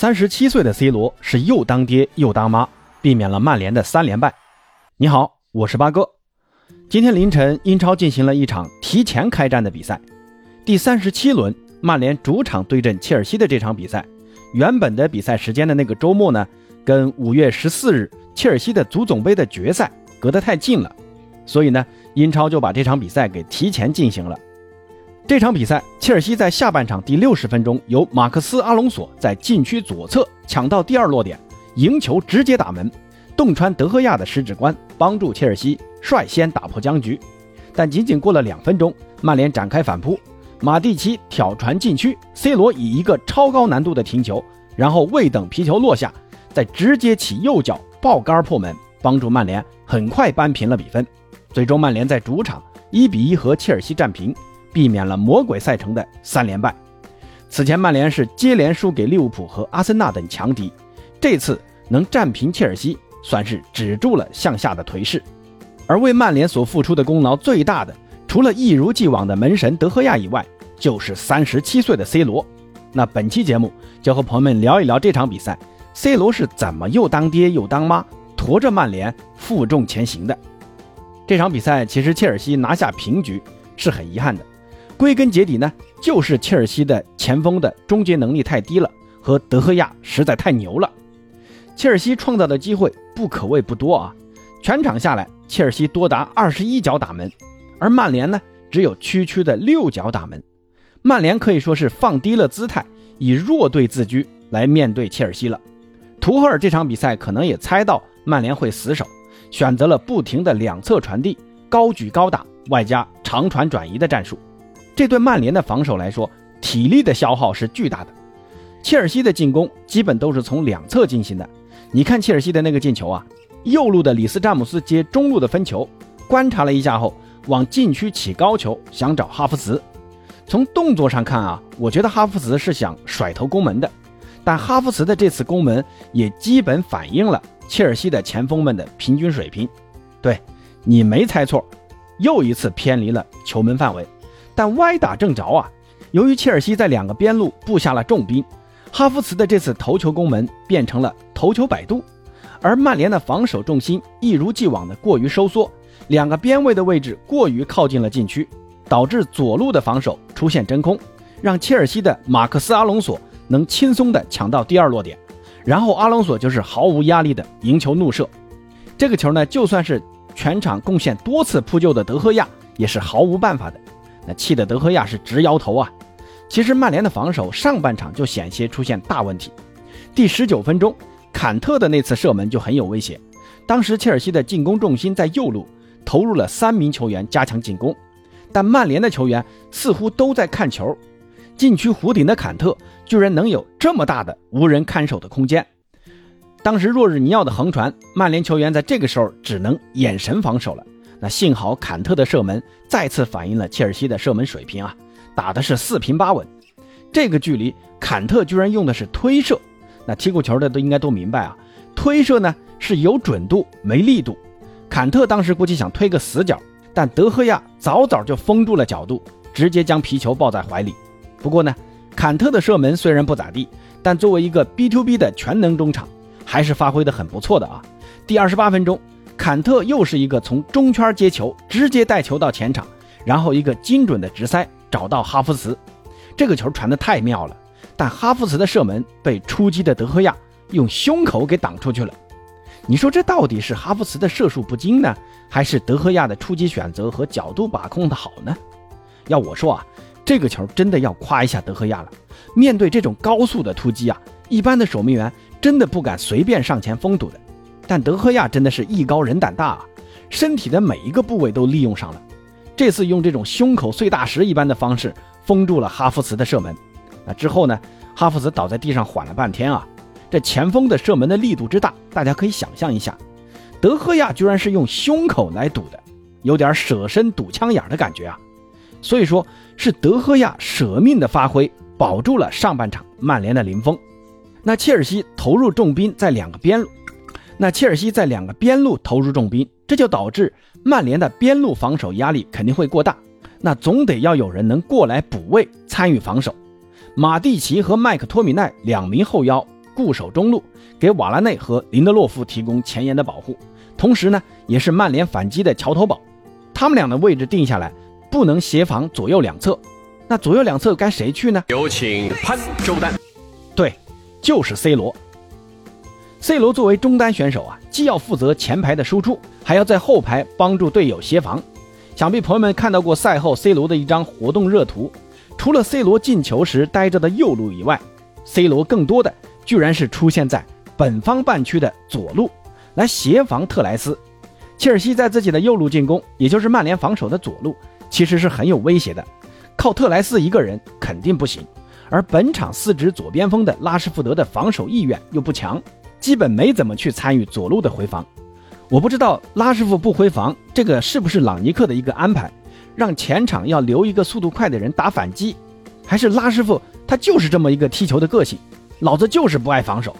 三十七岁的 C 罗是又当爹又当妈，避免了曼联的三连败。你好，我是八哥。今天凌晨，英超进行了一场提前开战的比赛，第三十七轮，曼联主场对阵切尔西的这场比赛，原本的比赛时间的那个周末呢，跟五月十四日切尔西的足总杯的决赛隔得太近了，所以呢，英超就把这场比赛给提前进行了。这场比赛，切尔西在下半场第六十分钟，由马克斯·阿隆索在禁区左侧抢到第二落点，赢球直接打门，洞穿德赫亚的十指关，帮助切尔西率先打破僵局。但仅仅过了两分钟，曼联展开反扑，马蒂奇挑传禁区，C 罗以一个超高难度的停球，然后未等皮球落下，再直接起右脚爆杆破门，帮助曼联很快扳平了比分。最终，曼联在主场一比一和切尔西战平。避免了魔鬼赛程的三连败。此前曼联是接连输给利物浦和阿森纳等强敌，这次能战平切尔西，算是止住了向下的颓势。而为曼联所付出的功劳最大的，除了一如既往的门神德赫亚以外，就是三十七岁的 C 罗。那本期节目就和朋友们聊一聊这场比赛，C 罗是怎么又当爹又当妈，驮着曼联负重前行的。这场比赛其实切尔西拿下平局是很遗憾的。归根结底呢，就是切尔西的前锋的终结能力太低了，和德赫亚实在太牛了。切尔西创造的机会不可谓不多啊，全场下来，切尔西多达二十一脚打门，而曼联呢只有区区的六脚打门。曼联可以说是放低了姿态，以弱队自居来面对切尔西了。图赫尔这场比赛可能也猜到曼联会死守，选择了不停的两侧传递、高举高打，外加长传转移的战术。这对曼联的防守来说，体力的消耗是巨大的。切尔西的进攻基本都是从两侧进行的。你看切尔西的那个进球啊，右路的里斯詹姆斯接中路的分球，观察了一下后，往禁区起高球，想找哈弗茨。从动作上看啊，我觉得哈弗茨是想甩头攻门的。但哈弗茨的这次攻门也基本反映了切尔西的前锋们的平均水平。对你没猜错，又一次偏离了球门范围。但歪打正着啊！由于切尔西在两个边路布下了重兵，哈弗茨的这次头球攻门变成了头球摆渡，而曼联的防守重心一如既往的过于收缩，两个边位的位置过于靠近了禁区，导致左路的防守出现真空，让切尔西的马克斯·阿隆索能轻松的抢到第二落点，然后阿隆索就是毫无压力的赢球怒射。这个球呢，就算是全场贡献多次扑救的德赫亚也是毫无办法的。那气得德赫亚是直摇头啊！其实曼联的防守上半场就险些出现大问题。第十九分钟，坎特的那次射门就很有威胁。当时切尔西的进攻重心在右路，投入了三名球员加强进攻，但曼联的球员似乎都在看球。禁区弧顶的坎特居然能有这么大的无人看守的空间。当时若日尼奥的横传，曼联球员在这个时候只能眼神防守了。那幸好坎特的射门再次反映了切尔西的射门水平啊，打的是四平八稳。这个距离，坎特居然用的是推射。那踢过球的都应该都明白啊，推射呢是有准度没力度。坎特当时估计想推个死角，但德赫亚早早就封住了角度，直接将皮球抱在怀里。不过呢，坎特的射门虽然不咋地，但作为一个 B to B 的全能中场，还是发挥的很不错的啊。第二十八分钟。坎特又是一个从中圈接球，直接带球到前场，然后一个精准的直塞找到哈弗茨，这个球传的太妙了。但哈弗茨的射门被出击的德赫亚用胸口给挡出去了。你说这到底是哈弗茨的射术不精呢，还是德赫亚的出击选择和角度把控的好呢？要我说啊，这个球真的要夸一下德赫亚了。面对这种高速的突击啊，一般的守门员真的不敢随便上前封堵的。但德赫亚真的是艺高人胆大啊，身体的每一个部位都利用上了。这次用这种胸口碎大石一般的方式封住了哈弗茨的射门。那之后呢，哈弗茨倒在地上缓了半天啊。这前锋的射门的力度之大，大家可以想象一下。德赫亚居然是用胸口来堵的，有点舍身堵枪眼的感觉啊。所以说是德赫亚舍命的发挥，保住了上半场曼联的零封。那切尔西投入重兵在两个边路。那切尔西在两个边路投入重兵，这就导致曼联的边路防守压力肯定会过大。那总得要有人能过来补位参与防守。马蒂奇和麦克托米奈两名后腰固守中路，给瓦拉内和林德洛夫提供前沿的保护，同时呢，也是曼联反击的桥头堡。他们俩的位置定下来，不能协防左右两侧。那左右两侧该谁去呢？有请潘周丹。对，就是 C 罗。C 罗作为中单选手啊，既要负责前排的输出，还要在后排帮助队友协防。想必朋友们看到过赛后 C 罗的一张活动热图，除了 C 罗进球时待着的右路以外，C 罗更多的居然是出现在本方半区的左路，来协防特莱斯。切尔西在自己的右路进攻，也就是曼联防守的左路，其实是很有威胁的，靠特莱斯一个人肯定不行。而本场四指左边锋的拉什福德的防守意愿又不强，基本没怎么去参与左路的回防。我不知道拉师傅不回防，这个是不是朗尼克的一个安排，让前场要留一个速度快的人打反击，还是拉师傅他就是这么一个踢球的个性，老子就是不爱防守。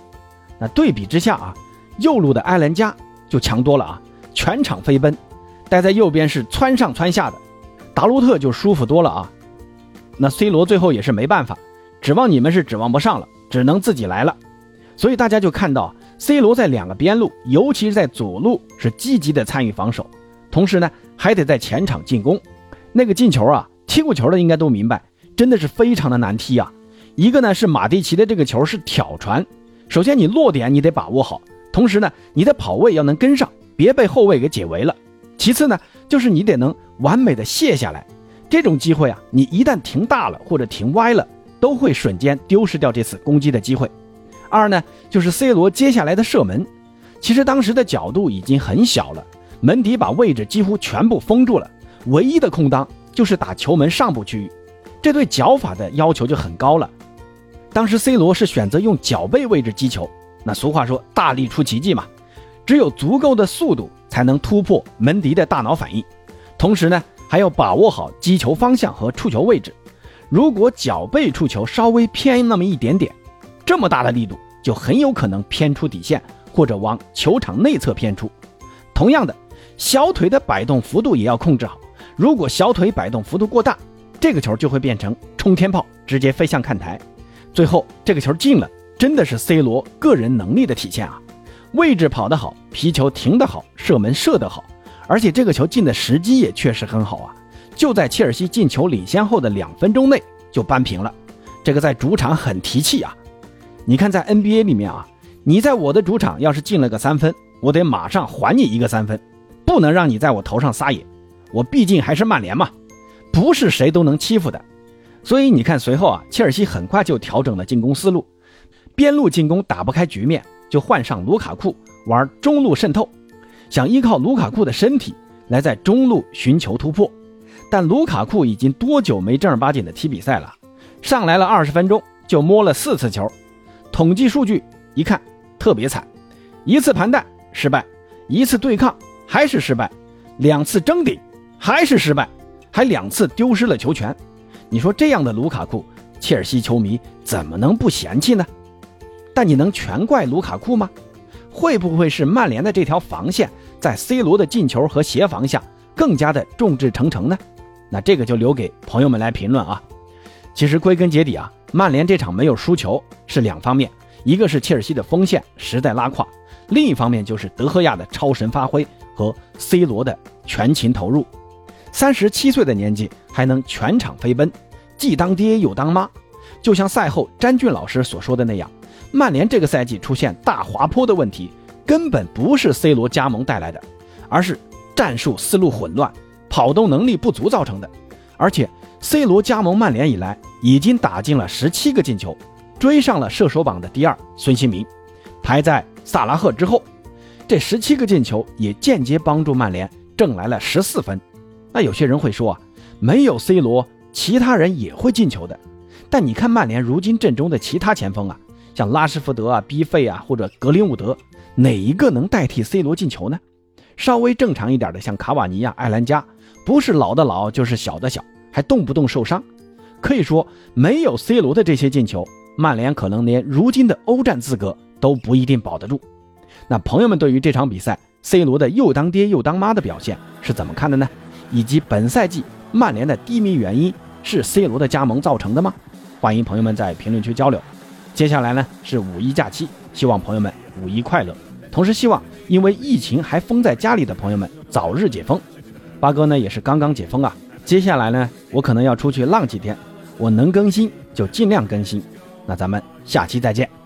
那对比之下啊，右路的埃兰加就强多了啊，全场飞奔，待在右边是窜上窜下的，达卢特就舒服多了啊。那 C 罗最后也是没办法，指望你们是指望不上了，只能自己来了。所以大家就看到。C 罗在两个边路，尤其是在左路，是积极的参与防守，同时呢，还得在前场进攻。那个进球啊，踢过球的应该都明白，真的是非常的难踢啊。一个呢是马蒂奇的这个球是挑传，首先你落点你得把握好，同时呢，你的跑位要能跟上，别被后卫给解围了。其次呢，就是你得能完美的卸下来，这种机会啊，你一旦停大了或者停歪了，都会瞬间丢失掉这次攻击的机会。二呢，就是 C 罗接下来的射门，其实当时的角度已经很小了，门迪把位置几乎全部封住了，唯一的空当就是打球门上部区域，这对脚法的要求就很高了。当时 C 罗是选择用脚背位置击球，那俗话说大力出奇迹嘛，只有足够的速度才能突破门迪的大脑反应，同时呢还要把握好击球方向和触球位置，如果脚背触球稍微偏那么一点点。这么大的力度，就很有可能偏出底线，或者往球场内侧偏出。同样的，小腿的摆动幅度也要控制好。如果小腿摆动幅度过大，这个球就会变成冲天炮，直接飞向看台。最后这个球进了，真的是 C 罗个人能力的体现啊！位置跑得好，皮球停得好，射门射得好，而且这个球进的时机也确实很好啊！就在切尔西进球领先后的两分钟内就扳平了，这个在主场很提气啊！你看，在 NBA 里面啊，你在我的主场要是进了个三分，我得马上还你一个三分，不能让你在我头上撒野。我毕竟还是曼联嘛，不是谁都能欺负的。所以你看，随后啊，切尔西很快就调整了进攻思路，边路进攻打不开局面，就换上卢卡库玩中路渗透，想依靠卢卡库的身体来在中路寻求突破。但卢卡库已经多久没正儿八经的踢比赛了？上来了二十分钟就摸了四次球。统计数据一看，特别惨，一次盘带失败，一次对抗还是失败，两次争顶还是失败，还两次丢失了球权。你说这样的卢卡库，切尔西球迷怎么能不嫌弃呢？但你能全怪卢卡库吗？会不会是曼联的这条防线在 C 罗的进球和协防下更加的众志成城呢？那这个就留给朋友们来评论啊。其实归根结底啊。曼联这场没有输球是两方面，一个是切尔西的锋线实在拉胯，另一方面就是德赫亚的超神发挥和 C 罗的全勤投入。三十七岁的年纪还能全场飞奔，既当爹又当妈。就像赛后詹俊老师所说的那样，曼联这个赛季出现大滑坡的问题，根本不是 C 罗加盟带来的，而是战术思路混乱、跑动能力不足造成的，而且。C 罗加盟曼联以来，已经打进了十七个进球，追上了射手榜的第二孙兴民，排在萨拉赫之后。这十七个进球也间接帮助曼联挣来了十四分。那有些人会说啊，没有 C 罗，其他人也会进球的。但你看曼联如今阵中的其他前锋啊，像拉什福德啊、B 费啊或者格林伍德，哪一个能代替 C 罗进球呢？稍微正常一点的，像卡瓦尼亚、艾兰加，不是老的老，就是小的小。还动不动受伤，可以说没有 C 罗的这些进球，曼联可能连如今的欧战资格都不一定保得住。那朋友们对于这场比赛 C 罗的又当爹又当妈的表现是怎么看的呢？以及本赛季曼联的低迷原因是 C 罗的加盟造成的吗？欢迎朋友们在评论区交流。接下来呢是五一假期，希望朋友们五一快乐。同时希望因为疫情还封在家里的朋友们早日解封。八哥呢也是刚刚解封啊，接下来呢我可能要出去浪几天，我能更新就尽量更新。那咱们下期再见。